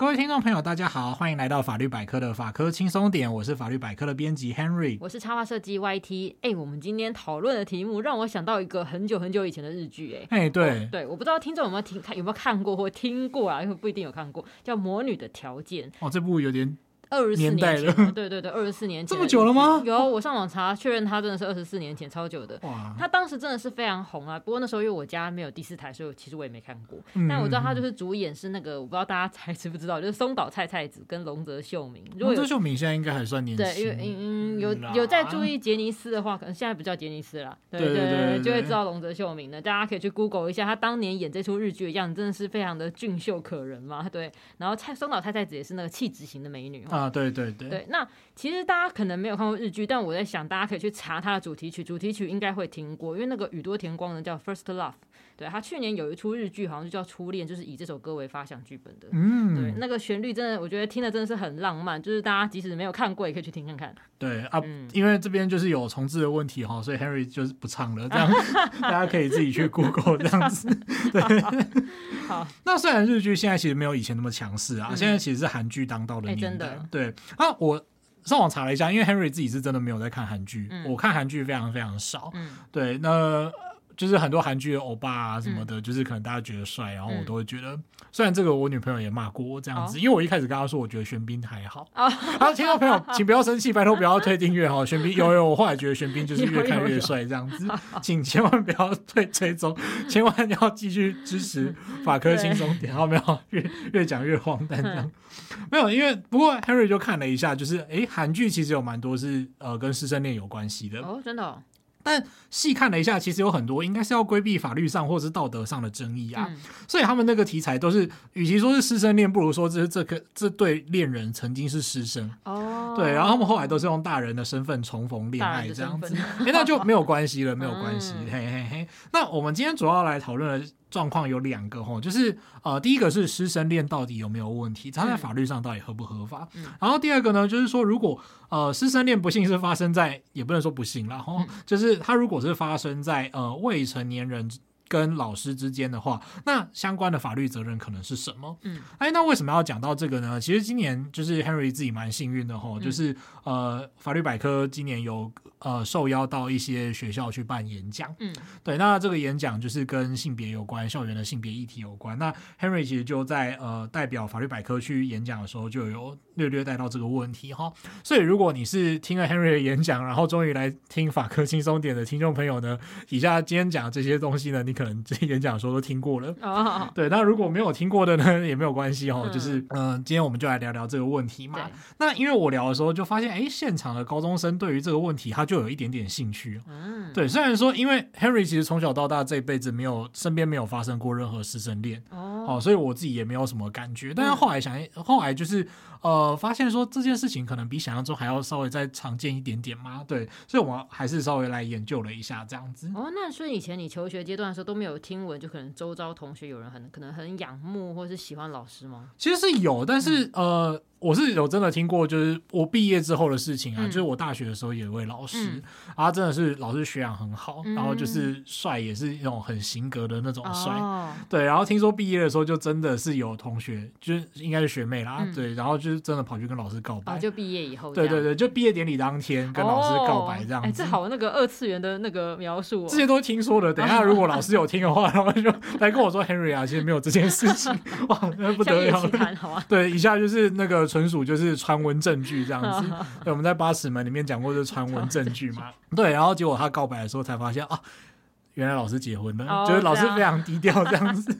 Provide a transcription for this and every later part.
各位听众朋友，大家好，欢迎来到法律百科的法科轻松点，我是法律百科的编辑 Henry，我是插画设计 YT。哎，我们今天讨论的题目让我想到一个很久很久以前的日剧，哎，哎，对对，我不知道听众有没有听看，有没有看过或听过啊？因为不一定有看过，叫《魔女的条件》。哦，这部有点。二十四年前，了对对对，二十四年前这么久了吗？有，我上网查确认，他真的是二十四年前，超久的。哇，他当时真的是非常红啊。不过那时候因为我家没有第四台，所以其实我也没看过。嗯、但我知道他就是主演是那个，我不知道大家还知不知道，就是松岛菜菜子跟龙泽秀明。龙泽秀明现在应该还算年轻。对，因为嗯嗯有有在注意杰尼斯的话，可能现在不叫杰尼斯了。对对对，就会知道龙泽秀明的。大家可以去 Google 一下，他当年演这出日剧的样子，真的是非常的俊秀可人嘛。对，然后菜松岛菜菜子也是那个气质型的美女啊。啊对对对。对那其实大家可能没有看过日剧，但我在想，大家可以去查它的主题曲，主题曲应该会听过，因为那个宇多田光呢叫《First Love》，对，他去年有一出日剧，好像就叫《初恋》，就是以这首歌为发想剧本的。嗯，对，那个旋律真的，我觉得听的真的是很浪漫，就是大家即使没有看过，也可以去听看看。对啊，嗯、因为这边就是有重置的问题哈，所以 Henry 就是不唱了，这样 大家可以自己去 Google 这样子。对，好。那虽然日剧现在其实没有以前那么强势啊，嗯、现在其实是韩剧当道的年代。欸、真的。对啊，我。上网查了一下，因为 Henry 自己是真的没有在看韩剧，嗯、我看韩剧非常非常少。嗯、对，那。就是很多韩剧的欧巴啊什么的，嗯、就是可能大家觉得帅，然后我都会觉得，嗯、虽然这个我女朋友也骂过我这样子，哦、因为我一开始跟她说我觉得玄彬还好。啊、哦，好，听众朋友请不要生气，拜托不要退订阅哈。玄彬有有，我后来觉得玄彬就是越看越帅这样子，有有有请千万不要退追踪，千万要继续支持法科轻松点，好没有？越越讲越荒诞这样，嗯、没有，因为不过 Henry 就看了一下，就是哎，韩剧其实有蛮多是呃跟师生恋有关系的哦，真的、哦。但细看了一下，其实有很多应该是要规避法律上或者是道德上的争议啊，嗯、所以他们那个题材都是，与其说是师生恋，不如说这是这个这对恋人曾经是师生。哦，对，然后他们后来都是用大人的身份重逢恋爱这样子，哎、欸，那就没有关系了，没有关系，嗯、嘿嘿嘿。那我们今天主要来讨论的。状况有两个吼，就是呃，第一个是师生恋到底有没有问题，它在法律上到底合不合法？嗯、然后第二个呢，就是说如果呃师生恋不幸是发生在，也不能说不幸啦，吼，就是它如果是发生在呃未成年人跟老师之间的话，那相关的法律责任可能是什么？嗯，哎，那为什么要讲到这个呢？其实今年就是 Henry 自己蛮幸运的吼，就是呃法律百科今年有。呃，受邀到一些学校去办演讲，嗯，对，那这个演讲就是跟性别有关，校园的性别议题有关。那 Henry 其实就在呃代表法律百科去演讲的时候，就有略略带到这个问题哈。所以如果你是听了 Henry 的演讲，然后终于来听法科轻松点的听众朋友呢，底下今天讲这些东西呢，你可能这些演讲的时候都听过了。哦，对，那如果没有听过的呢，也没有关系哈，就是嗯、呃，今天我们就来聊聊这个问题嘛。那因为我聊的时候就发现，哎，现场的高中生对于这个问题，他就有一点点兴趣，嗯，对，虽然说因为 Henry 其实从小到大这一辈子没有身边没有发生过任何师生恋，哦，哦，所以我自己也没有什么感觉。但是后来想，后来就是呃，发现说这件事情可能比想象中还要稍微再常见一点点吗，对，所以我们还是稍微来研究了一下这样子。哦，那所以以前你求学阶段的时候都没有听闻，就可能周遭同学有人很可能很仰慕或是喜欢老师吗？其实是有，但是、嗯、呃。我是有真的听过，就是我毕业之后的事情啊，就是我大学的时候有一位老师，啊，真的是老师学养很好，然后就是帅，也是那种很型格的那种帅，对。然后听说毕业的时候，就真的是有同学，就是应该是学妹啦，对。然后就是真的跑去跟老师告白，就毕业以后，对对对，就毕业典礼当天跟老师告白这样子。这好那个二次元的那个描述，这些都听说的。等一下 如果老师有听的话，然后就来跟我说 Henry 啊，其实没有这件事情，哇，那不得了。对，以下就是那个纯属就是。传闻证据这样子，对，我们在八尺门里面讲过这传闻证据嘛，对，然后结果他告白的时候才发现啊，原来老师结婚了，哦、就是老师非常低调这样子，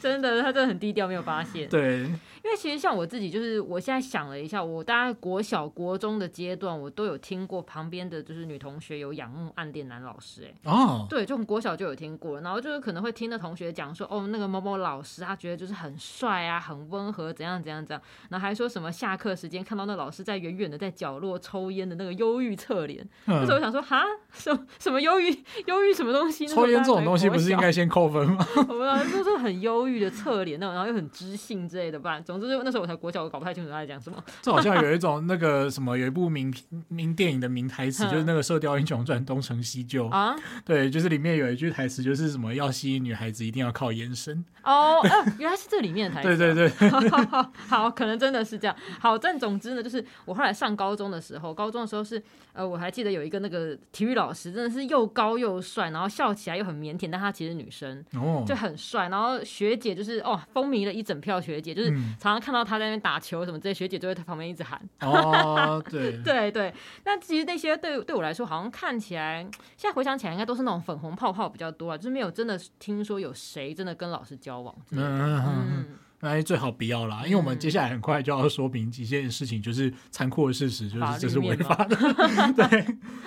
真的，他真的很低调，没有发现，对。因为其实像我自己，就是我现在想了一下，我大概国小、国中的阶段，我都有听过旁边的就是女同学有仰慕暗恋男老师，哎，哦，对，就从国小就有听过，然后就是可能会听的同学讲说，哦，那个某某老师，他觉得就是很帅啊，很温和，怎样怎样怎样，然后还说什么下课时间看到那老师在远远的在角落抽烟的那个忧郁侧脸，那时候我想说，哈，什么什么忧郁，忧郁什么东西？抽烟这种东西不是应该先扣分吗？我们就是很忧郁的侧脸那种，然后又很知性之类的吧，总之那时候我才国小，我搞不太清楚他在讲什么。这好像有一种那个什么，有一部名名电影的名台词，就是那个《射雕英雄传》东成西就啊，对，就是里面有一句台词，就是什么要吸引女孩子一定要靠眼神。哦，呃、原来是这里面的台词。对对对，好，可能真的是这样。好，但总之呢，就是我后来上高中的时候，高中的时候是呃，我还记得有一个那个体育老师，真的是又高又帅，然后笑起来又很腼腆，但他其实女生，哦，就很帅。然后学姐就是哦，风靡了一整票学姐，就是常常看到他在那边打球什么这些，学姐就会在旁边一直喊。哦，对对对。那其实那些对对我来说，好像看起来现在回想起来，应该都是那种粉红泡泡比较多啊，就是没有真的听说有谁真的跟老师交往。嗯，那最好不要啦，因为我们接下来很快就要说明几件事情，就是残酷的事实，就是这是违法的。对，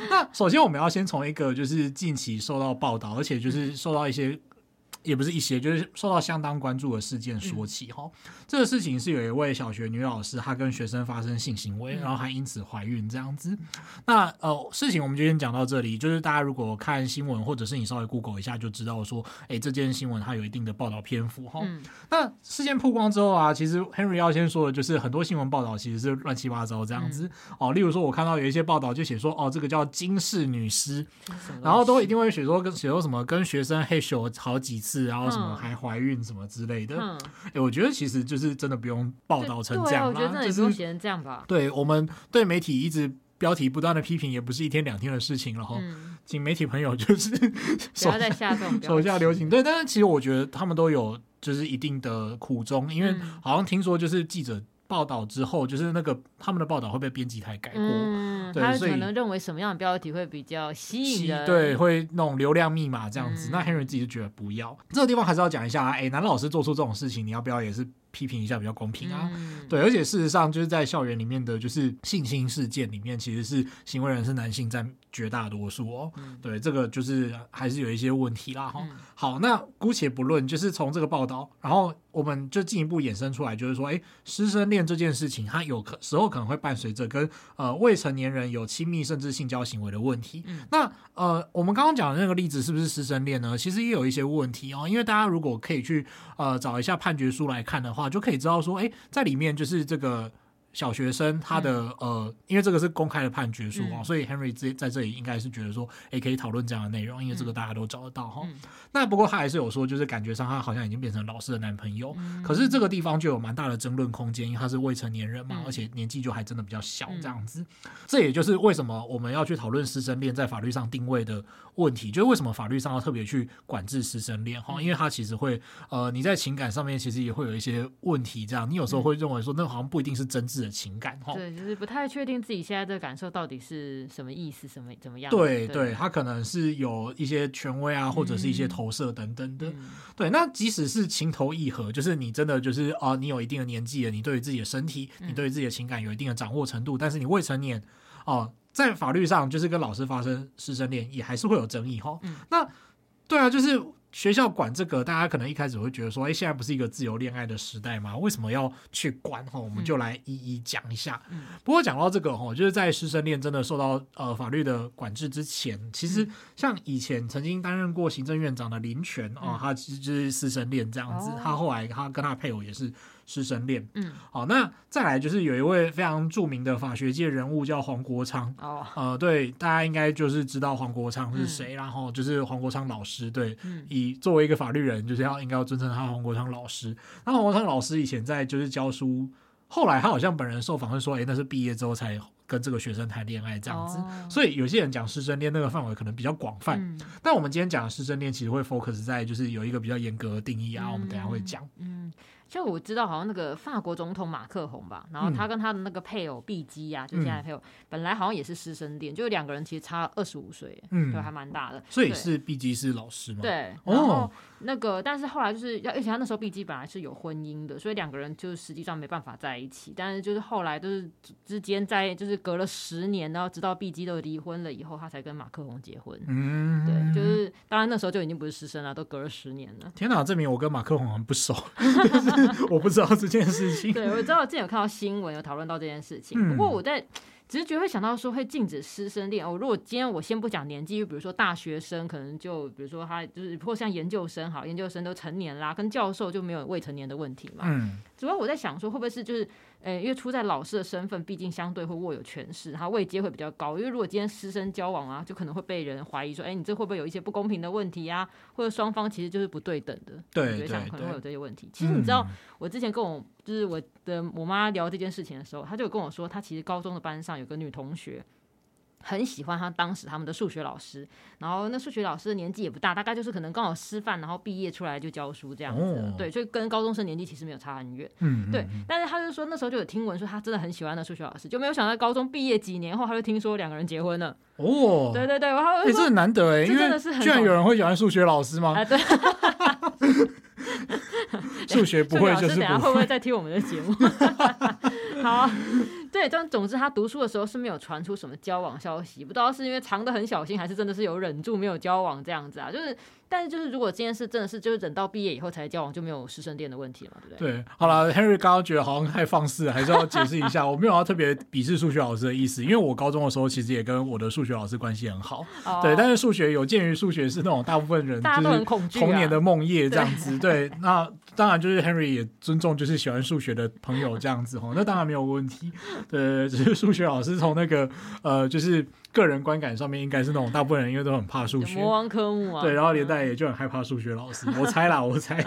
那首先我们要先从一个就是近期受到报道，而且就是受到一些。也不是一些，就是受到相当关注的事件说起哈。嗯、这个事情是有一位小学女老师，她跟学生发生性行为，嗯、然后还因此怀孕这样子。那呃，事情我们就先讲到这里。就是大家如果看新闻，或者是你稍微 Google 一下，就知道说，哎，这件新闻它有一定的报道篇幅哈。嗯、那事件曝光之后啊，其实 Henry 要先说的就是，很多新闻报道其实是乱七八糟这样子、嗯、哦。例如说，我看到有一些报道就写说，哦，这个叫金氏女尸，然后都一定会写说跟写说什么跟学生嘿咻好几次。然后什么还怀孕什么之类的，哎、嗯，我觉得其实就是真的不用报道成这样，我觉得真的不用写成这样吧。对，我们对媒体一直标题不断的批评，也不是一天两天的事情了哈。嗯、请媒体朋友就是 不要再下这种手下留情。对，但是其实我觉得他们都有就是一定的苦衷，因为好像听说就是记者。报道之后，就是那个他们的报道会被编辑台改过，嗯、对，他可能认为什么样的标题会比较吸引人，对，会那种流量密码这样子。嗯、那 Henry 自己就觉得不要。这个地方还是要讲一下啊，哎、欸，男老师做出这种事情，你要不要也是？批评一下比较公平啊，嗯、对，而且事实上就是在校园里面的就是性侵事件里面，其实是行为人是男性占绝大多数哦。嗯、对，这个就是还是有一些问题啦哈。嗯、好，那姑且不论，就是从这个报道，然后我们就进一步衍生出来，就是说，哎，师生恋这件事情，它有可时候可能会伴随着跟呃未成年人有亲密甚至性交行为的问题。嗯、那呃，我们刚刚讲的那个例子是不是师生恋呢？其实也有一些问题哦，因为大家如果可以去呃找一下判决书来看的话。就可以知道说，哎，在里面就是这个。小学生他的、嗯、呃，因为这个是公开的判决书啊，嗯、所以 Henry 在在这里应该是觉得说，哎，可以讨论这样的内容，因为这个大家都找得到哈。嗯、那不过他还是有说，就是感觉上他好像已经变成老师的男朋友，嗯、可是这个地方就有蛮大的争论空间，因为他是未成年人嘛，嗯、而且年纪就还真的比较小这样子。嗯、这也就是为什么我们要去讨论师生恋在法律上定位的问题，就是为什么法律上要特别去管制师生恋哈，嗯、因为他其实会呃，你在情感上面其实也会有一些问题，这样你有时候会认为说，那好像不一定是真挚的情感哈。对，就是不太确定自己现在的感受到底是什么意思，什么怎么样？对对，他可能是有一些权威啊，或者是一些投射等等的。嗯、对，那即使是情投意合，就是你真的就是啊、呃，你有一定的年纪了，你对于自己的身体，你对于自己的情感有一定的掌握程度，嗯、但是你未成年哦、呃，在法律上就是跟老师发生师生恋，也还是会有争议哈。嗯、那对啊，就是。学校管这个，大家可能一开始会觉得说，哎，现在不是一个自由恋爱的时代吗？为什么要去管？哈，我们就来一一讲一下。嗯、不过讲到这个，哈，就是在师生恋真的受到呃法律的管制之前，其实像以前曾经担任过行政院长的林权啊、嗯呃，他其实就是师生恋这样子。哦、他后来他跟他配偶也是。师生恋，嗯，好，那再来就是有一位非常著名的法学界人物叫黄国昌，哦，呃，对，大家应该就是知道黄国昌是谁，嗯、然后就是黄国昌老师，对，嗯、以作为一个法律人，就是要应该要尊称他黄国昌老师。那黄国昌老师以前在就是教书，后来他好像本人受访会说，哎，那是毕业之后才跟这个学生谈恋爱这样子，哦、所以有些人讲师生恋那个范围可能比较广泛，嗯、但我们今天讲的师生恋其实会 focus 在就是有一个比较严格的定义啊，嗯、我们等下会讲，嗯。就我知道，好像那个法国总统马克宏吧，然后他跟他的那个配偶碧姬呀，就现在配偶，本来好像也是师生恋，就两个人其实差二十五岁，嗯，对，还蛮大的。所以是碧姬是老师吗？对，然后那个，但是后来就是要，而且他那时候碧姬本来是有婚姻的，所以两个人就实际上没办法在一起。但是就是后来就是之间在，就是隔了十年，然后直到碧姬都离婚了以后，他才跟马克宏结婚。嗯，对，就是当然那时候就已经不是师生了，都隔了十年了。天哪，证明我跟马克宏很不熟。我不知道这件事情。对，我知道我之前有看到新闻，有讨论到这件事情。嗯、不过我在直觉会想到说会禁止师生恋哦。如果今天我先不讲年纪，就比如说大学生，可能就比如说他就是或像研究生，好，研究生都成年啦，跟教授就没有未成年的问题嘛。嗯，主要我在想说会不会是就是。诶，因为出在老师的身份，毕竟相对会握有权势，他位阶会比较高。因为如果今天师生交往啊，就可能会被人怀疑说，哎，你这会不会有一些不公平的问题啊？或者双方其实就是不对等的。对，我觉得像可能会有这些问题。其实你知道，我之前跟我就是我的我妈聊这件事情的时候，她就跟我说，她其实高中的班上有个女同学。很喜欢他当时他们的数学老师，然后那数学老师的年纪也不大，大概就是可能刚好师范，然后毕业出来就教书这样子，哦、对，所以跟高中生年纪其实没有差很远，嗯，对。但是他就说那时候就有听闻说他真的很喜欢那数学老师，就没有想到高中毕业几年后，他就听说两个人结婚了。哦，对对对，然后哎，这很难得哎，因为居然有人会喜欢数学老师吗？啊，对。数学不会就是不会，等下会不会再听我们的节目？好、啊。对，但总之他读书的时候是没有传出什么交往消息，不知道是因为藏得很小心，还是真的是有忍住没有交往这样子啊？就是。但是就是，如果这件事真的是，就是等到毕业以后才交往，就没有师生恋的问题了嘛，对不对？对，好了，Henry 刚刚觉得好像太放肆了，还是要解释一下，我没有要特别鄙视数学老师的意思，因为我高中的时候其实也跟我的数学老师关系很好，哦、对。但是数学有鉴于数学是那种大部分人就是童年的梦魇这样子，对。那当然就是 Henry 也尊重就是喜欢数学的朋友这样子哈，那当然没有问题。对，只是数学老师从那个呃就是。个人观感上面应该是那种大部分人因为都很怕数学，魔王科目啊，对，然后连带也就很害怕数学老师。我猜啦，我猜。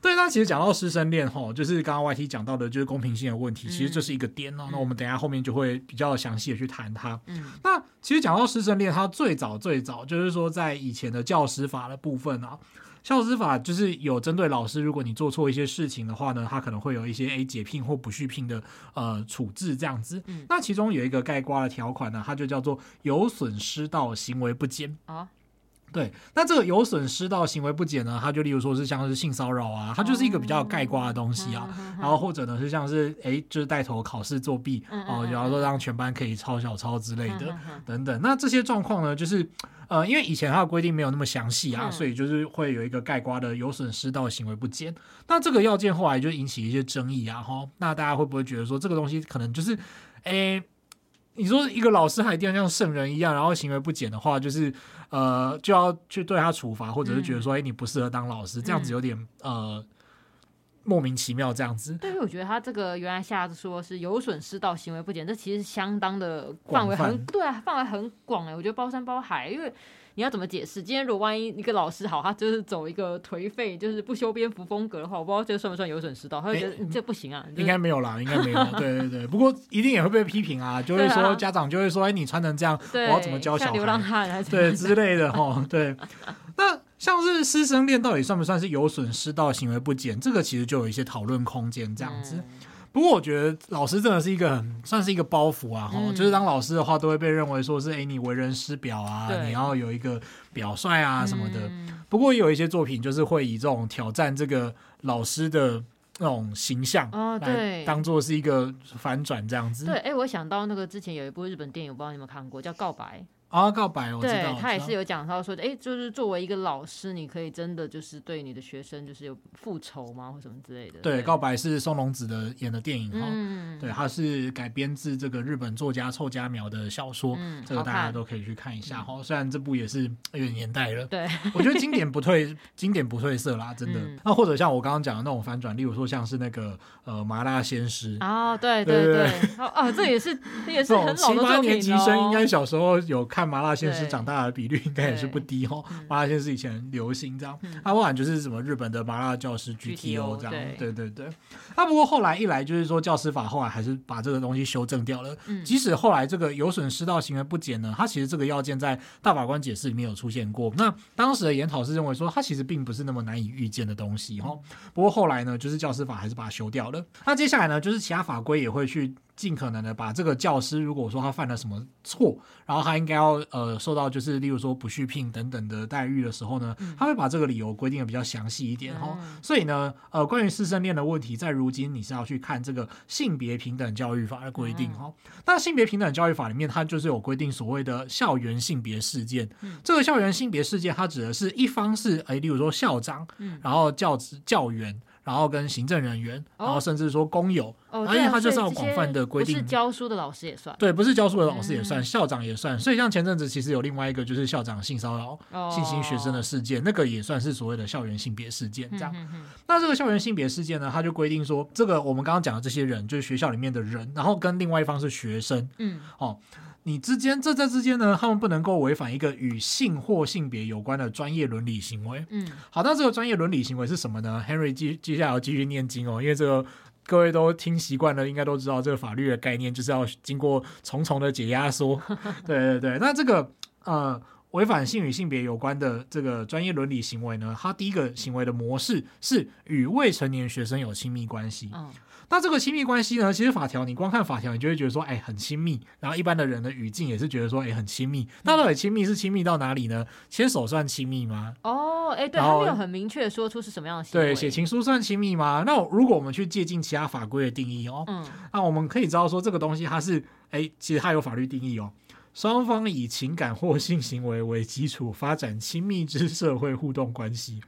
对，那其实讲到师生恋哈，就是刚刚 YT 讲到的，就是公平性的问题，其实这是一个点哦、那我们等一下后面就会比较详细的去谈它。嗯，那其实讲到师生恋，它最早最早就是说在以前的教师法的部分啊。教师法就是有针对老师，如果你做错一些事情的话呢，他可能会有一些诶解聘或不续聘的呃处置这样子。嗯、那其中有一个盖瓜的条款呢，它就叫做有损师道行为不坚啊。对，那这个有损失到行为不检呢，它就例如说是像是性骚扰啊，它就是一个比较盖瓜的东西啊。嗯、然后或者呢是像是诶就是带头考试作弊哦，然后说让全班可以抄小抄之类的、嗯、等等。那这些状况呢，就是。呃，因为以前它的规定没有那么详细啊，嗯、所以就是会有一个盖瓜的有损失到行为不检。那这个要件后来就引起一些争议啊，哈。那大家会不会觉得说这个东西可能就是，诶，你说一个老师还一定要像圣人一样，然后行为不检的话，就是呃就要去对他处罚，或者是觉得说，哎、嗯，你不适合当老师，这样子有点、嗯、呃。莫名其妙这样子，对，我觉得他这个原来下说是有损师道行为不检，这其实相当的范围很对啊，范围很广哎、欸，我觉得包山包海，因为你要怎么解释？今天如果万一一个老师好，他就是走一个颓废，就是不修边幅风格的话，我不知道这算不算有损师道，他会觉得你这不行啊，应该没有啦，应该没有，对对对，不过一定也会被批评啊，就会说家长就会说，哎，你穿成这样，我要怎么教小孩？流浪汉还是对之类的哈，对，那。像是师生恋到底算不算是有损师道行为不检？这个其实就有一些讨论空间这样子。不过我觉得老师真的是一个很算是一个包袱啊，哈、嗯，就是当老师的话都会被认为说是哎，你为人师表啊，对你要有一个表率啊什么的。嗯、不过也有一些作品就是会以这种挑战这个老师的那种形象哦，对，当做是一个反转这样子。对，哎，我想到那个之前有一部日本电影，我不知道你有没有看过，叫《告白》。啊，告白我知道，对他也是有讲到说，哎、欸，就是作为一个老师，你可以真的就是对你的学生就是有复仇吗，或什么之类的？对，对告白是松隆子的演的电影哈，嗯、对，它是改编自这个日本作家凑佳苗的小说，嗯、这个大家都可以去看一下哈。嗯、虽然这部也是有点年代了，对，我觉得经典不褪，经典不褪色啦，真的。嗯、那或者像我刚刚讲的那种反转，例如说像是那个呃麻辣鲜师哦，对对对，对，哦哦，这也是这也是很老的作品哦。七八年级生应该小时候有看麻辣鲜师。长大的比率应该也是不低哦。麻辣鲜师以前流行这样，它不管就是什么日本的麻辣教师 GTO 这样，对对对。那不过后来一来就是说教师法后来还是把这个东西修正掉了。即使后来这个有损师道行为不检呢，它其实这个要件在大法官解释里面有出现过。那当时的研讨是认为说它其实并不是那么难以预见的东西哈。不过后来呢，就是教师法还是把它修掉了。那接下来呢，就是其他法规也会去。尽可能的把这个教师，如果说他犯了什么错，然后他应该要呃受到就是例如说不续聘等等的待遇的时候呢，他会把这个理由规定的比较详细一点哈。嗯、所以呢，呃，关于师生恋的问题，在如今你是要去看这个性别平等教育法的规定哈。那、嗯、性别平等教育法里面，它就是有规定所谓的校园性别事件。嗯、这个校园性别事件，它指的是一方是哎，例如说校长，然后教职教员。然后跟行政人员，然后甚至说工友，哦，而且他就是要广泛的规定，不是教书的老师也算，对，不是教书的老师也算，嗯、校长也算。所以像前阵子其实有另外一个就是校长性骚扰、哦、性侵学生的事件，那个也算是所谓的校园性别事件。这样，嗯、哼哼那这个校园性别事件呢，它就规定说，这个我们刚刚讲的这些人就是学校里面的人，然后跟另外一方是学生，嗯，哦。你之间这在之间呢，他们不能够违反一个与性或性别有关的专业伦理行为。嗯，好，那这个专业伦理行为是什么呢？Henry 接接下来要继续念经哦，因为这个各位都听习惯了，应该都知道这个法律的概念就是要经过重重的解压缩。对对对，那这个呃违反性与性别有关的这个专业伦理行为呢，它第一个行为的模式是与未成年学生有亲密关系。嗯。那这个亲密关系呢？其实法条你光看法条，你就会觉得说，哎，很亲密。然后一般的人的语境也是觉得说，哎，很亲密。那到底亲密是亲密到哪里呢？牵手算亲密吗？哦，哎，对，他没有很明确说出是什么样的行为。对，写情书算亲密吗？那如果我们去借鉴其他法规的定义哦，嗯，那我们可以知道说，这个东西它是，哎，其实它有法律定义哦。双方以情感或性行为为基础，发展亲密之社会互动关系。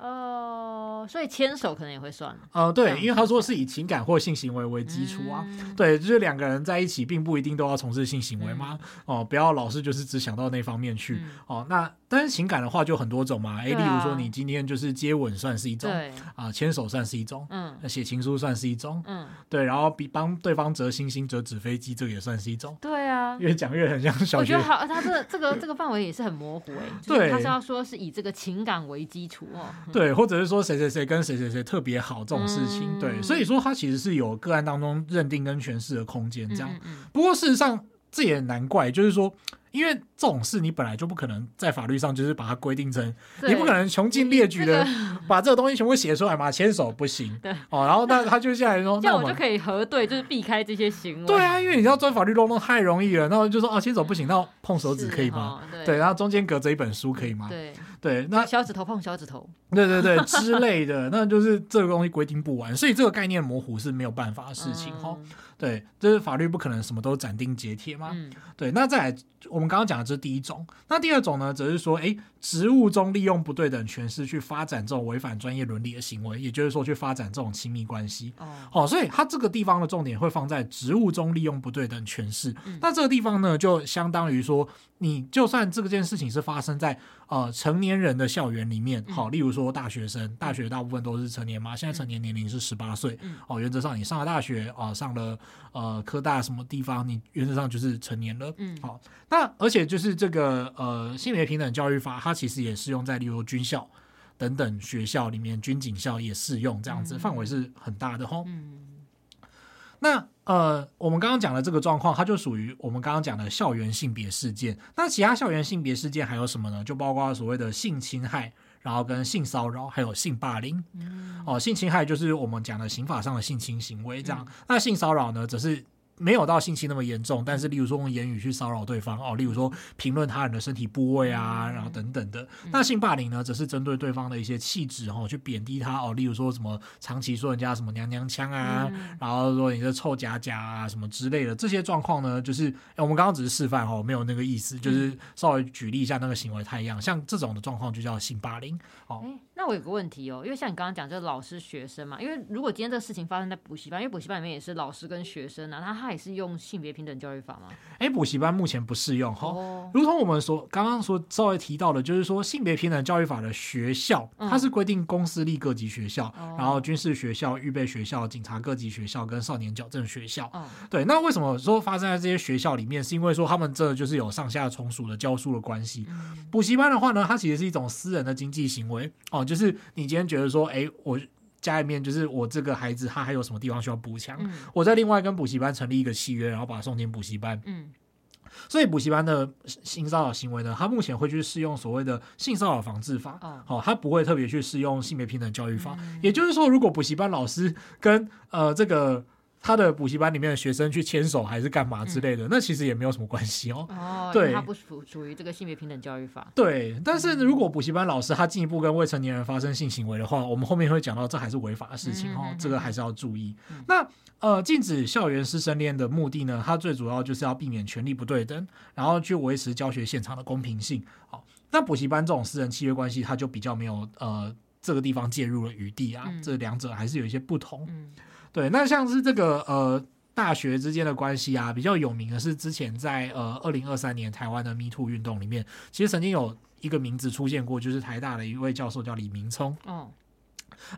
哦，所以牵手可能也会算。哦，对，因为他说是以情感或性行为为基础啊，嗯、对，就是两个人在一起，并不一定都要从事性行为嘛。嗯、哦，不要老是就是只想到那方面去。嗯、哦，那。但是情感的话就很多种嘛，哎，例如说你今天就是接吻算是一种，啊，牵手算是一种，嗯，写情书算是一种，嗯，对，然后比帮对方折星星、折纸飞机，这个也算是一种，对啊，越讲越很像小学。我觉得好，他这个这个这个范围也是很模糊哎，对，他是要说是以这个情感为基础哦，对，或者是说谁谁谁跟谁谁谁特别好这种事情，对，所以说他其实是有个案当中认定跟诠释的空间这样。不过事实上这也难怪，就是说。因为这种事你本来就不可能在法律上就是把它规定成，你不可能穷尽列举的 把这个东西全部写出来嘛，牵手不行。对哦，然后那他就下来说，这样我就可以核对，就是避开这些行为。对啊，因为你要钻法律漏洞太容易了，那我就说啊，牵手不行，那碰手指可以吗？对，然后中间隔着一本书可以吗？对对，那小指头碰小指头，对对对之类的，那就是这个东西规定不完，所以这个概念模糊是没有办法的事情哈。对，就是法律不可能什么都斩钉截铁嘛。嗯、对，那再来，我们刚刚讲的这是第一种。那第二种呢，则是说，哎，职务中利用不对等权势去发展这种违反专业伦理的行为，也就是说，去发展这种亲密关系。哦，哦，所以它这个地方的重点会放在职务中利用不对等权势。嗯、那这个地方呢，就相当于说，你就算这个件事情是发生在呃成年人的校园里面，好、嗯，例如说大学生，大学大部分都是成年嘛，现在成年年龄是十八岁。嗯、哦，原则上你上了大学啊、呃，上了。呃，科大什么地方，你原则上就是成年了。嗯，好，那而且就是这个呃性别平等教育法，它其实也适用在例如军校等等学校里面，军警校也适用，这样子范围是很大的吼。嗯，那呃，我们刚刚讲的这个状况，它就属于我们刚刚讲的校园性别事件。那其他校园性别事件还有什么呢？就包括所谓的性侵害。然后跟性骚扰，还有性霸凌，嗯、哦，性侵害就是我们讲的刑法上的性侵行为，这样。嗯、那性骚扰呢，则是。没有到性侵那么严重，但是例如说用言语去骚扰对方哦，例如说评论他人的身体部位啊，然后等等的。嗯、那性霸凌呢，则是针对对方的一些气质哦，去贬低他哦，例如说什么长期说人家什么娘娘腔啊，嗯、然后说你这臭假假啊什么之类的。这些状况呢，就是我们刚刚只是示范哦，没有那个意思，就是稍微举例一下那个行为太一样，像这种的状况就叫性霸凌哦。那我有个问题哦，因为像你刚刚讲，就是老师学生嘛，因为如果今天这个事情发生在补习班，因为补习班里面也是老师跟学生啊，那他也是用性别平等教育法吗？哎，补习班目前不适用哈。哦，如同我们所刚刚所稍微提到的，就是说性别平等教育法的学校，它是规定公私立各级学校，嗯、然后军事学校、预备学校、警察各级学校跟少年矫正学校。嗯、对。那为什么说发生在这些学校里面？是因为说他们这就是有上下从属的教书的关系。嗯、补习班的话呢，它其实是一种私人的经济行为哦。就是你今天觉得说，哎，我家里面就是我这个孩子，他还有什么地方需要补强？嗯、我在另外跟补习班成立一个契约，然后把他送进补习班。嗯，所以补习班的性骚扰行为呢，他目前会去适用所谓的性骚扰防治法。哦，他不会特别去适用性别平等教育法。嗯、也就是说，如果补习班老师跟呃这个。他的补习班里面的学生去牵手还是干嘛之类的，嗯、那其实也没有什么关系哦。哦，对，他不属属于这个性别平等教育法。对，但是如果补习班老师他进一步跟未成年人发生性行为的话，我们后面会讲到这还是违法的事情哦，嗯、这个还是要注意。嗯、那呃，禁止校园师生恋的目的呢，它最主要就是要避免权力不对等，然后去维持教学现场的公平性。好，那补习班这种私人契约关系，它就比较没有呃这个地方介入的余地啊，嗯、这两者还是有一些不同。嗯对，那像是这个呃大学之间的关系啊，比较有名的是之前在呃二零二三年台湾的 Me Too 运动里面，其实曾经有一个名字出现过，就是台大的一位教授叫李明聪。哦。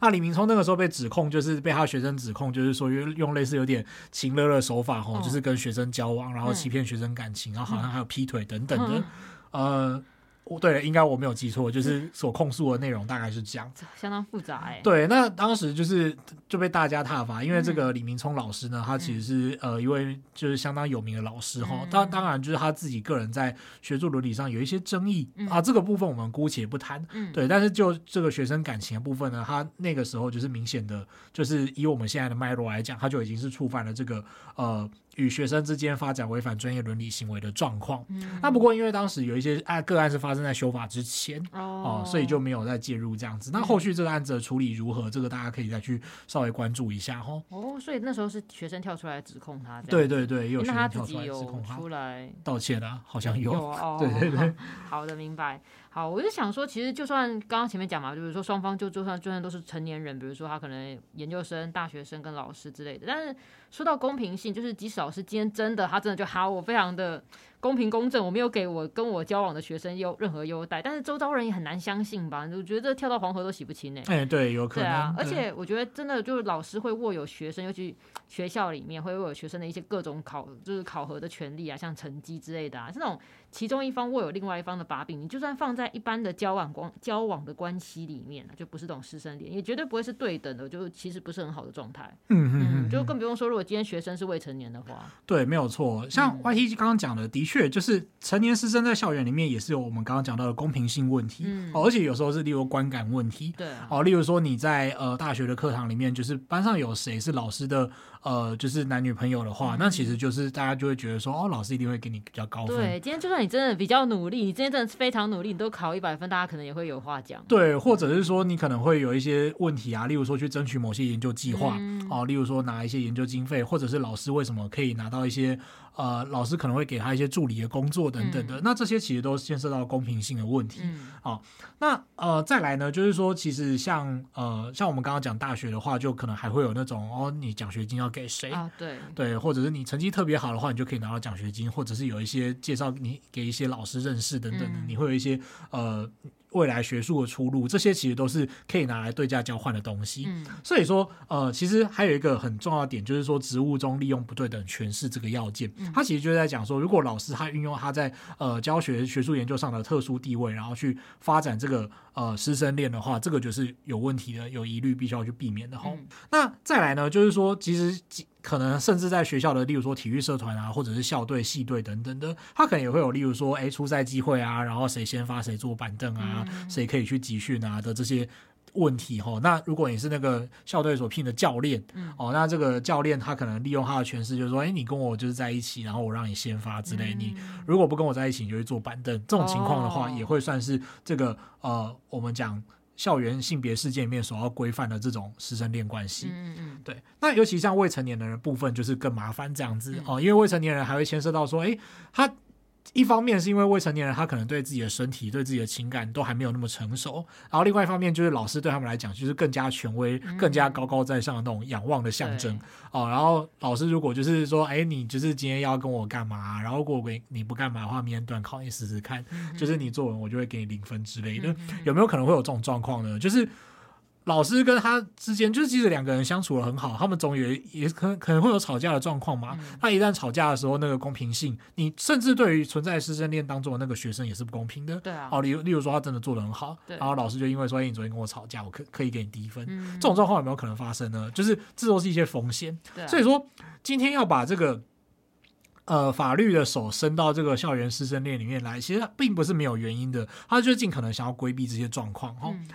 那李明聪那个时候被指控，就是被他学生指控，就是说用用类似有点情勒的手法，吼，就是跟学生交往，然后欺骗学生感情，然后好像还有劈腿等等的，呃。哦，对了，应该我没有记错，就是所控诉的内容大概是这样，相当复杂哎。对，那当时就是就被大家挞伐，因为这个李明聪老师呢，他其实是呃一位就是相当有名的老师哈。当当然就是他自己个人在学术伦理上有一些争议啊，这个部分我们姑且不谈。对，但是就这个学生感情的部分呢，他那个时候就是明显的，就是以我们现在的脉络来讲，他就已经是触犯了这个呃。与学生之间发展违反专业伦理行为的状况。嗯、那不过因为当时有一些案个案是发生在修法之前哦、呃，所以就没有再介入这样子。那后续这个案子的处理如何？这个大家可以再去稍微关注一下哈。哦，所以那时候是学生跳出来指控他。对对对，有学生跳出来指控他。出来道歉啊，好像有。有哦。对对对。好的，明白。好，我就想说，其实就算刚刚前面讲嘛，就是说双方就就算就算都是成年人，比如说他可能研究生、大学生跟老师之类的，但是说到公平性，就是即使老师今天真的他真的就好，我非常的。公平公正，我没有给我跟我交往的学生优任何优待，但是周遭人也很难相信吧？我觉得跳到黄河都洗不清呢。哎，对，有可能。对啊，而且我觉得真的就是老师会握有学生，尤其学校里面会握有学生的一些各种考，就是考核的权利啊，像成绩之类的啊，这种其中一方握有另外一方的把柄，你就算放在一般的交往关交往的关系里面，就不是这种师生恋，也绝对不会是对等的，就其实不是很好的状态。嗯嗯嗯，就更不用说如果今天学生是未成年的话。对，没有错。像 YT 刚刚讲的，的确就是。成年师生在校园里面也是有我们刚刚讲到的公平性问题，嗯，而且有时候是例如观感问题，对，哦，例如说你在呃大学的课堂里面，就是班上有谁是老师的呃就是男女朋友的话，那其实就是大家就会觉得说，哦，老师一定会给你比较高分。对，今天就算你真的比较努力，你今天真的是非常努力，你都考一百分，大家可能也会有话讲。对，或者是说你可能会有一些问题啊，例如说去争取某些研究计划，哦，例如说拿一些研究经费，或者是老师为什么可以拿到一些。呃，老师可能会给他一些助理的工作等等的，嗯、那这些其实都牵涉到公平性的问题。嗯、好，那呃，再来呢，就是说，其实像呃，像我们刚刚讲大学的话，就可能还会有那种哦，你奖学金要给谁？啊，对对，或者是你成绩特别好的话，你就可以拿到奖学金，或者是有一些介绍你给一些老师认识等等的，嗯、你会有一些呃。未来学术的出路，这些其实都是可以拿来对价交换的东西。嗯，所以说，呃，其实还有一个很重要的点，就是说，职务中利用不对等诠释这个要件。嗯，他其实就在讲说，如果老师他运用他在呃教学、学术研究上的特殊地位，然后去发展这个呃师生恋的话，这个就是有问题的，有疑虑，必须要去避免的哈。嗯，那再来呢，就是说，其实。可能甚至在学校的，例如说体育社团啊，或者是校队、系队等等的，他可能也会有，例如说，哎，出赛机会啊，然后谁先发谁坐板凳啊，嗯、谁可以去集训啊的这些问题哈。那如果你是那个校队所聘的教练，嗯、哦，那这个教练他可能利用他的权势，就是说，哎，你跟我就是在一起，然后我让你先发之类，嗯、你如果不跟我在一起，你就会坐板凳。这种情况的话，也会算是这个呃，我们讲。校园性别事件里面所要规范的这种师生恋关系，嗯嗯，对。那尤其像未成年人的部分，就是更麻烦这样子哦，因为未成年人还会牵涉到说，哎，他。一方面是因为未成年人他可能对自己的身体、对自己的情感都还没有那么成熟，然后另外一方面就是老师对他们来讲就是更加权威、更加高高在上的那种仰望的象征、嗯、哦。然后老师如果就是说，哎，你就是今天要跟我干嘛？然后如果你不干嘛的话，明天段考你试试看，嗯、就是你作文我就会给你零分之类的，嗯、有没有可能会有这种状况呢？就是。老师跟他之间，就是即使两个人相处的很好，他们总也也可可能会有吵架的状况嘛。嗯、那一旦吵架的时候，那个公平性，你甚至对于存在师生恋当中的那个学生也是不公平的。对啊。哦，例如例如说他真的做的很好，然后老师就因为说，哎，你昨天跟我吵架，我可可以给你低分。嗯、这种状况有没有可能发生呢？就是这都是一些风险。所以说，今天要把这个呃法律的手伸到这个校园师生恋里面来，其实并不是没有原因的。他就尽可能想要规避这些状况。哈、嗯。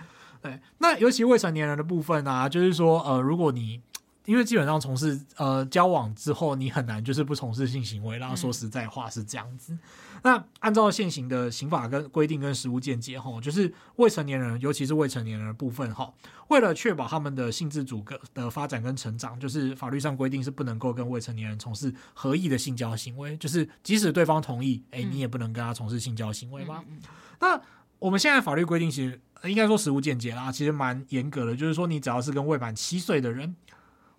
对，那尤其未成年人的部分啊，就是说，呃，如果你因为基本上从事呃交往之后，你很难就是不从事性行为。然后说实在话是这样子。嗯、那按照现行的刑法跟规定跟实务见解，哈，就是未成年人，尤其是未成年人的部分，哈，为了确保他们的性自主的发展跟成长，就是法律上规定是不能够跟未成年人从事合意的性交行为，就是即使对方同意，哎，你也不能跟他从事性交行为嘛。嗯、那我们现在法律规定其实。应该说实物间接啦，其实蛮严格的，就是说你只要是跟未满七岁的人，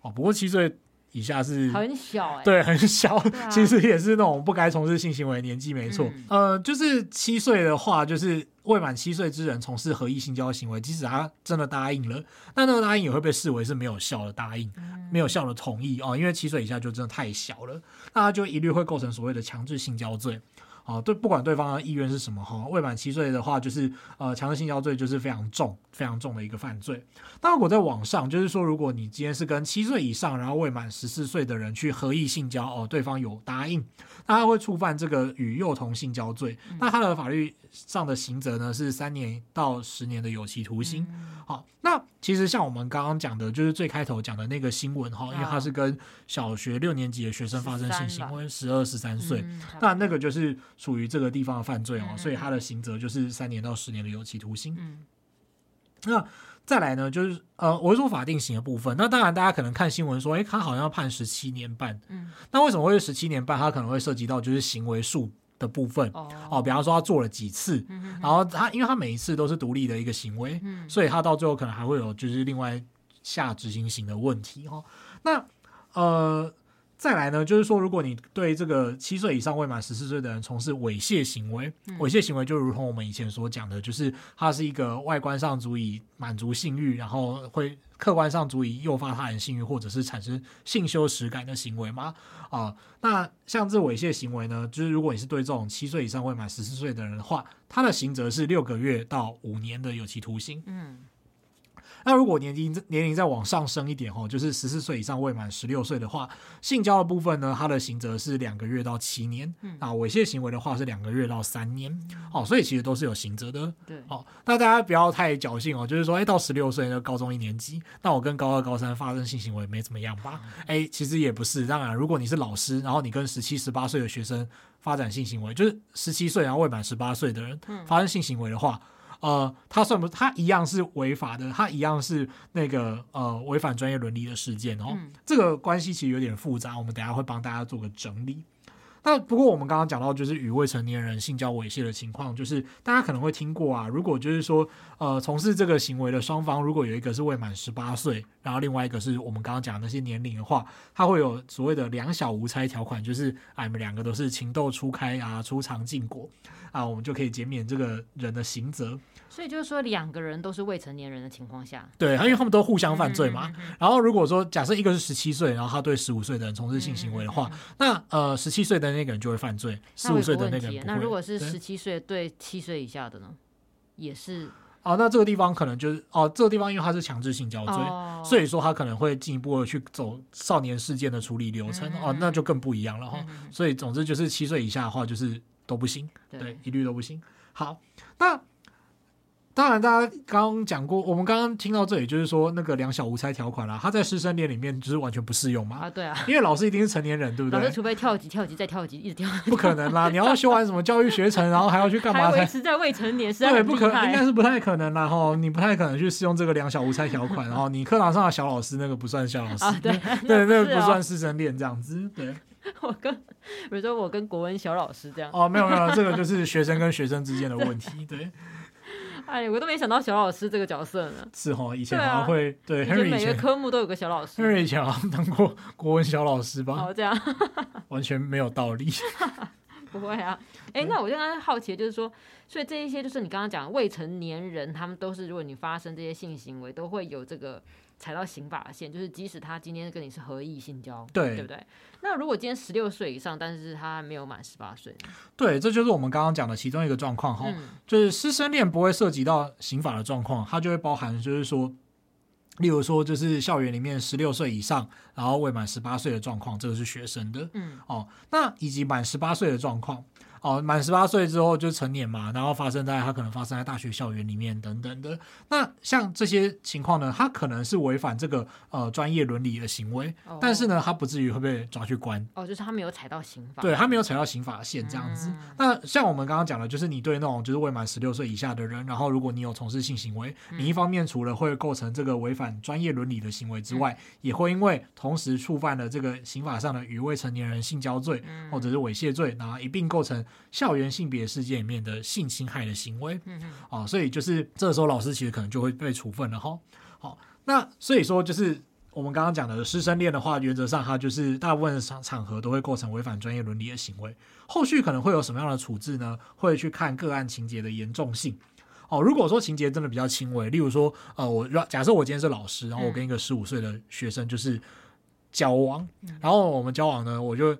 哦，不过七岁以下是很小、欸，对，很小，啊、其实也是那种不该从事性行为的年纪，没错。嗯、呃，就是七岁的话，就是未满七岁之人从事合意性交行为，即使他真的答应了，那那个答应也会被视为是没有效的答应，嗯、没有效的同意哦，因为七岁以下就真的太小了，那他就一律会构成所谓的强制性交罪。哦，对，不管对方的意愿是什么哈，未满七岁的话，就是呃，强制性交罪就是非常重、非常重的一个犯罪。那如果在网上，就是说，如果你今天是跟七岁以上，然后未满十四岁的人去合意性交，哦，对方有答应，那他会触犯这个与幼童性交罪，那他的法律上的刑责呢是三年到十年的有期徒刑。好，那其实像我们刚刚讲的，就是最开头讲的那个新闻哈，因为他是跟小学六年级的学生发生性行为，十二十三岁，那那个就是。属于这个地方的犯罪哦，所以他的刑责就是三年到十年的有期徒刑。嗯，那再来呢，就是呃，我是说法定刑的部分。那当然，大家可能看新闻说，哎，他好像要判十七年半。嗯，那为什么会是十七年半？他可能会涉及到就是行为数的部分哦，哦，比方说他做了几次，然后他因为他每一次都是独立的一个行为，所以他到最后可能还会有就是另外下执行型的问题哦。那呃。再来呢，就是说，如果你对这个七岁以上未满十四岁的人从事猥亵行为，猥亵行为就如同我们以前所讲的，就是它是一个外观上足以满足性欲，然后会客观上足以诱发他人性欲，或者是产生性羞耻感的行为吗？啊，那像这猥亵行为呢，就是如果你是对这种七岁以上未满十四岁的人的话，他的刑责是六个月到五年的有期徒刑。嗯。那如果年龄年龄再往上升一点哦，就是十四岁以上未满十六岁的话，性交的部分呢，它的刑责是两个月到七年。嗯，啊，猥亵行为的话是两个月到三年。哦，所以其实都是有刑责的。对，哦，那大家不要太侥幸哦，就是说，哎，到十六岁的高中一年级，那我跟高二、高三发生性行为没怎么样吧？哎，其实也不是。当然，如果你是老师，然后你跟十七、十八岁的学生发展性行为，就是十七岁然后未满十八岁的人发生性行为的话。呃，他算不，他一样是违法的，他一样是那个呃违反专业伦理的事件哦。嗯、这个关系其实有点复杂，我们等下会帮大家做个整理。那不过我们刚刚讲到，就是与未成年人性交猥亵的情况，就是大家可能会听过啊。如果就是说，呃，从事这个行为的双方，如果有一个是未满十八岁，然后另外一个是我们刚刚讲的那些年龄的话，他会有所谓的两小无猜条款，就是啊，你们两个都是情窦初开啊，初尝禁果啊，我们就可以减免这个人的刑责。所以就是说，两个人都是未成年人的情况下，对，因为他们都互相犯罪嘛。然后如果说假设一个是十七岁，然后他对十五岁的人从事性行为的话，那呃十七岁的那个人就会犯罪，十五岁的那个人不会。那如果是十七岁对七岁以下的呢，也是。哦，那这个地方可能就是哦，这个地方因为它是强制性交罪，哦、所以说他可能会进一步的去走少年事件的处理流程。哦，那就更不一样了哈。所以总之就是七岁以下的话，就是都不行，对，对，一律都不行。好，那。当然，大家刚刚讲过，我们刚刚听到这里，就是说那个两小无猜条款啦，他在师生恋里面就是完全不适用嘛。啊，对啊，因为老师一定是成年人，对不对？老师除非跳级、跳级再跳级，一直跳。不可能啦！你要修完什么教育学程，然后还要去干嘛？才实在未成年，对，不可能，应该是不太可能啦。哈，你不太可能去适用这个两小无猜条款。然后你课堂上的小老师那个不算小老师，对 对，那个不算师生恋这样子。对，我跟比如说我跟国文小老师这样。哦，没有没有，这个就是学生跟学生之间的问题，对。哎，我都没想到小老师这个角色呢。是哈，以前好像会对，对，每个科目都有个小老师。Henry 以前好像当过国文小老师吧？哦，这样，完全没有道理。不会啊，哎，那我现在好奇的就是说，所以这一些就是你刚刚讲未成年人，他们都是如果你发生这些性行为，都会有这个。踩到刑法线，就是即使他今天跟你是合意性交，对，对不对？那如果今天十六岁以上，但是他没有满十八岁，对，这就是我们刚刚讲的其中一个状况哈，嗯、就是师生恋不会涉及到刑法的状况，它就会包含就是说，例如说就是校园里面十六岁以上，然后未满十八岁的状况，这个是学生的，嗯，哦，那以及满十八岁的状况。哦，满十八岁之后就成年嘛，然后发生在他可能发生在大学校园里面等等的。那像这些情况呢，他可能是违反这个呃专业伦理的行为，哦、但是呢，他不至于会被抓去关。哦，就是他没有踩到刑法。对，他没有踩到刑法线这样子。嗯、那像我们刚刚讲的，就是你对那种就是未满十六岁以下的人，然后如果你有从事性行为，嗯、你一方面除了会构成这个违反专业伦理的行为之外，嗯、也会因为同时触犯了这个刑法上的与未成年人性交罪、嗯、或者是猥亵罪，然后一并构成。校园性别事件里面的性侵害的行为，嗯嗯，啊，所以就是这个时候老师其实可能就会被处分了哈。好，那所以说就是我们刚刚讲的师生恋的话，原则上它就是大部分场场合都会构成违反专业伦理的行为。后续可能会有什么样的处置呢？会去看个案情节的严重性。哦，如果说情节真的比较轻微，例如说，呃，我假设我今天是老师，然后我跟一个十五岁的学生就是交往，然后我们交往呢，我就。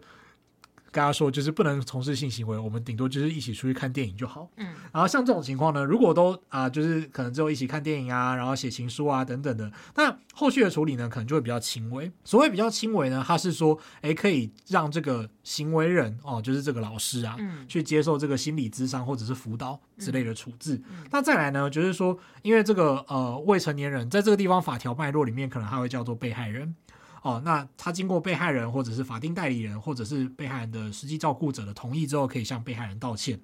跟他说，就是不能从事性行为，我们顶多就是一起出去看电影就好。嗯，然后像这种情况呢，如果都啊、呃，就是可能只有一起看电影啊，然后写情书啊等等的，那后续的处理呢，可能就会比较轻微。所谓比较轻微呢，他是说，诶，可以让这个行为人哦，就是这个老师啊，嗯、去接受这个心理咨商或者是辅导之类的处置。嗯、那再来呢，就是说，因为这个呃未成年人在这个地方法条脉络里面，可能还会叫做被害人。哦，那他经过被害人或者是法定代理人或者是被害人的实际照顾者的同意之后，可以向被害人道歉。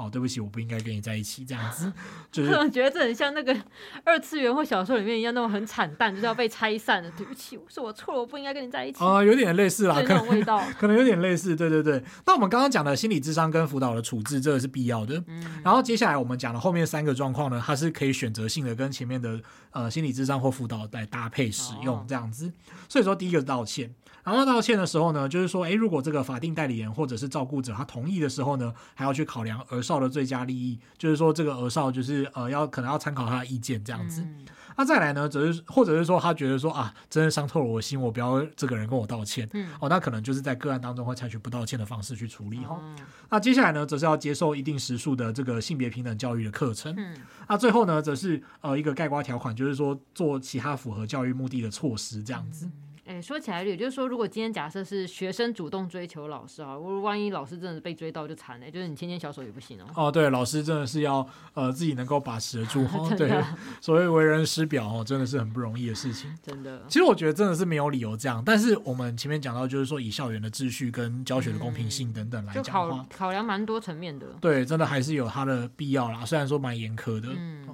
哦，对不起，我不应该跟你在一起，这样子，就是我觉得这很像那个二次元或小说里面一样，那种很惨淡，就是要被拆散的。对不起，是我错了，我不应该跟你在一起。啊、呃，有点类似啦，可能味道，可能有点类似。对对对，那我们刚刚讲的心理智商跟辅导的处置，这个是必要的。嗯，然后接下来我们讲的后面三个状况呢，它是可以选择性的跟前面的呃心理智商或辅导来搭配使用，这样子。哦、所以说，第一个是道歉。然后道歉的时候呢，就是说，诶，如果这个法定代理人或者是照顾者他同意的时候呢，还要去考量儿少的最佳利益，就是说这个儿少就是呃要可能要参考他的意见这样子。嗯、那再来呢，则是或者是说他觉得说啊，真的伤透了我心，我不要这个人跟我道歉。嗯、哦，那可能就是在个案当中会采取不道歉的方式去处理哈。嗯、那接下来呢，则是要接受一定时数的这个性别平等教育的课程。嗯、那最后呢，则是呃一个概括条款，就是说做其他符合教育目的的措施这样子。嗯哎，说起来也就是说，如果今天假设是学生主动追求老师啊，如果万一老师真的是被追到就惨了，就是你牵牵小手也不行哦。哦，对，老师真的是要呃自己能够把持得住 对，所谓为人师表哦，真的是很不容易的事情。真的，其实我觉得真的是没有理由这样。但是我们前面讲到，就是说以校园的秩序跟教学的公平性等等来讲的话，考考量蛮多层面的。对，真的还是有它的必要啦。虽然说蛮严苛的。嗯。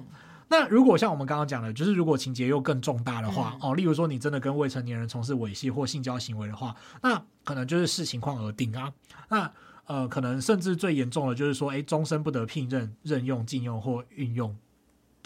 那如果像我们刚刚讲的，就是如果情节又更重大的话，哦，例如说你真的跟未成年人从事猥亵或性交行为的话，那可能就是视情况而定啊。那呃，可能甚至最严重的就是说，哎，终身不得聘任、任用、禁用或运用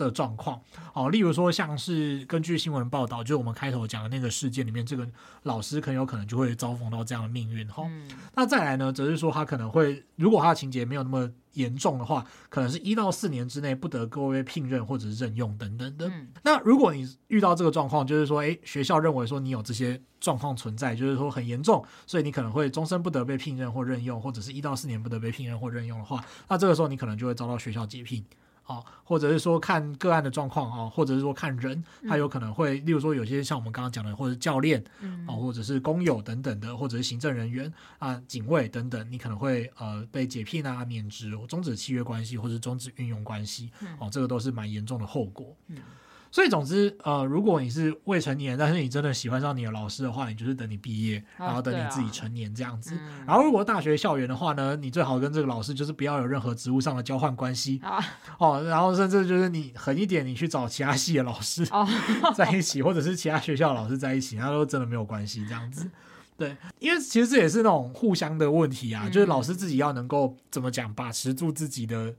的状况。哦，例如说像是根据新闻报道，就是我们开头讲的那个事件里面，这个老师很有可能就会遭逢到这样的命运。哈、哦，嗯、那再来呢，则是说他可能会，如果他的情节没有那么严重的话，可能是一到四年之内不得各位聘任或者是任用等等的。嗯、那如果你遇到这个状况，就是说，诶，学校认为说你有这些状况存在，就是说很严重，所以你可能会终身不得被聘任或任用，或者是一到四年不得被聘任或任用的话，那这个时候你可能就会遭到学校解聘。啊，或者是说看个案的状况啊，或者是说看人，他有可能会，例如说有些像我们刚刚讲的，或者教练啊，或者是工友等等的，或者是行政人员啊、警卫等等，你可能会呃被解聘啊、免职、终止契约关系，或者终止运用关系，哦，这个都是蛮严重的后果。所以，总之，呃，如果你是未成年，但是你真的喜欢上你的老师的话，你就是等你毕业，然后等你自己成年这样子。啊啊、然后，如果大学校园的话呢，你最好跟这个老师就是不要有任何职务上的交换关系啊。哦，然后甚至就是你狠一点，你去找其他系的老师 在一起，哦、或者是其他学校的老师在一起，那都真的没有关系这样子。对，因为其实这也是那种互相的问题啊，嗯、就是老师自己要能够怎么讲，把持住自己的。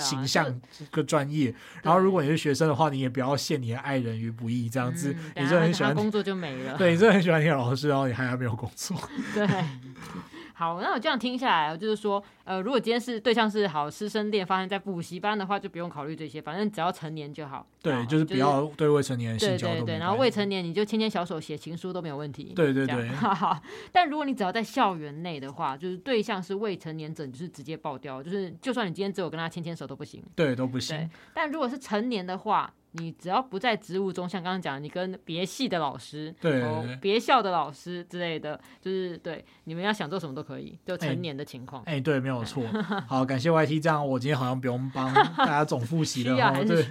形象个专业，然后如果你是学生的话，你也不要陷你的爱人于不义，这样子，你就很喜欢工作就没了。对，你真的很喜欢你的老师，然后你还还没有工作。对。好，那我这样听下来，就是说，呃，如果今天是对象是好师生恋发生在补习班的话，就不用考虑这些，反正只要成年就好。对，就是不要对未成年人性交。对对对，然后未成年你就牵牵小手、写情书都没有问题。对对对。好，但如果你只要在校园内的话，就是对象是未成年者，就是直接爆掉，就是就算你今天只有跟他牵牵手都不行。对，都不行。但如果是成年的话。你只要不在职务中，像刚刚讲，你跟别系的老师、对别校的老师之类的，就是对你们要想做什么都可以，就成年的情况。哎、欸欸，对，没有错。好，感谢 YT，这样我今天好像不用帮 大家总复习了哈。对，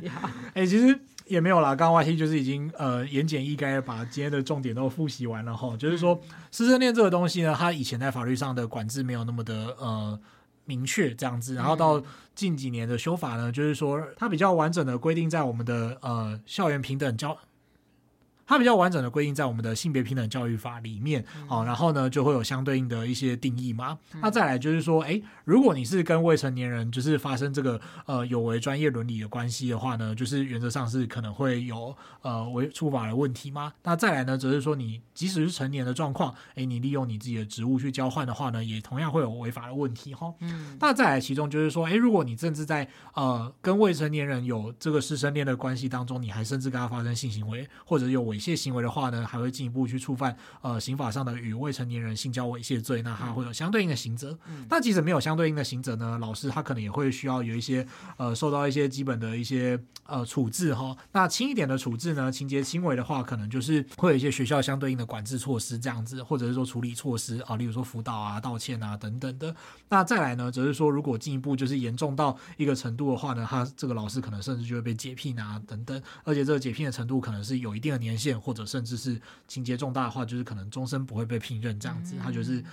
哎、欸，其实也没有啦，刚刚 YT 就是已经呃言简意赅把今天的重点都复习完了哈。就是说，师生恋这个东西呢，它以前在法律上的管制没有那么的呃。明确这样子，然后到近几年的修法呢，嗯、就是说它比较完整的规定在我们的呃校园平等教，它比较完整的规定在我们的性别平等教育法里面，好、嗯，然后呢就会有相对应的一些定义嘛。嗯、那再来就是说，哎，如果你是跟未成年人就是发生这个呃有违专业伦理的关系的话呢，就是原则上是可能会有呃违触法的问题吗。那再来呢，则是说你即使是成年的状况，哎，你利用你自己的职务去交换的话呢，也同样会有违法的问题哈。嗯。那再来其中就是说，哎，如果你甚至在呃跟未成年人有这个师生恋的关系当中，你还甚至跟他发生性行为或者有猥亵行为的话呢，还会进一步去触犯呃刑法上的与未成年人性交猥亵罪，那他会有相对应的刑责。嗯。那即使没有相对应的刑责呢，老师他可能也会需要有一些呃受到一些基本的一些呃处置哈。那轻一点的处置呢，情节轻微的话，可能就是会有一些学校相对应的管制措施这样子，或者是说处理措施啊，例如说辅导啊、道歉啊等等的。那再来呢，则是说如果进一步就是严重到一个程度的话呢，他这个老师可能甚至就会被解聘啊等等，而且这个解聘的程度可能是有一定的年限，或者甚至是情节重大的话，就是可能终身不会被聘任这样子，他就是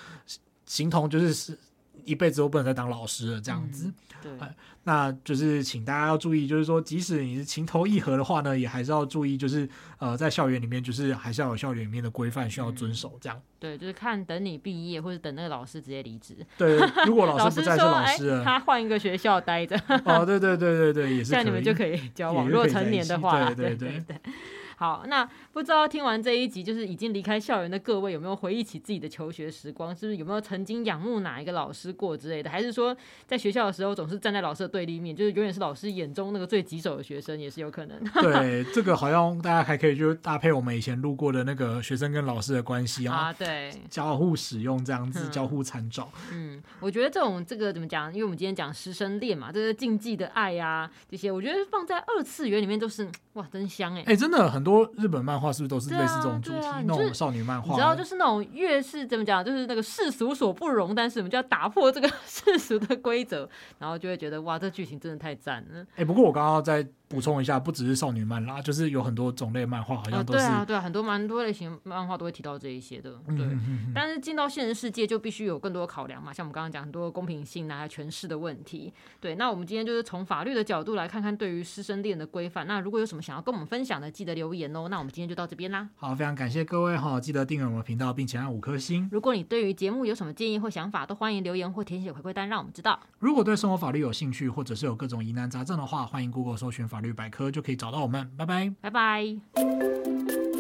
形同就是是。一辈子都不能再当老师了，这样子。嗯、对，那就是请大家要注意，就是说，即使你是情投意合的话呢，也还是要注意，就是呃，在校园里面，就是还是要有校园里面的规范需要遵守，这样、嗯。对，就是看等你毕业，或者等那个老师直接离职。对，如果老师不再是老师他换一个学校待着。哦，对对对对对，也是。这样你们就可以交往，如果成年的话。对对对，对，对，对。好，那不知道听完这一集，就是已经离开校园的各位，有没有回忆起自己的求学时光？是不是有没有曾经仰慕哪一个老师过之类的？还是说在学校的时候总是站在老师的对立面，就是永远是老师眼中那个最棘手的学生，也是有可能。对，这个好像大家还可以就搭配我们以前录过的那个学生跟老师的关系啊，对，交互使用这样子，嗯、交互参照。嗯，我觉得这种这个怎么讲？因为我们今天讲师生恋嘛，这个禁忌的爱呀、啊，这些我觉得放在二次元里面都是哇，真香哎、欸！哎、欸，真的很多日本漫画。是不是都是类似这种主题？啊啊、那种少女漫画，你知道，就是那种越是怎么讲，就是那个世俗所不容，但是我们就要打破这个 世俗的规则，然后就会觉得哇，这剧情真的太赞了。哎、欸，不过我刚刚在。补充一下，不只是少女漫啦，就是有很多种类漫画，好像都是、呃、对啊，对啊，很多蛮多类型漫画都会提到这一些的。对，嗯、哼哼但是进到现实世界就必须有更多的考量嘛，像我们刚刚讲很多公平性啊、诠释的问题。对，那我们今天就是从法律的角度来看看对于师生恋的规范。那如果有什么想要跟我们分享的，记得留言哦。那我们今天就到这边啦。好，非常感谢各位哈，记得订阅我们频道，并且按五颗星。如果你对于节目有什么建议或想法，都欢迎留言或填写回馈单，让我们知道。如果对生活法律有兴趣，或者是有各种疑难杂症的话，欢迎 Google 搜寻法律百科就可以。找到我们，拜拜，拜拜。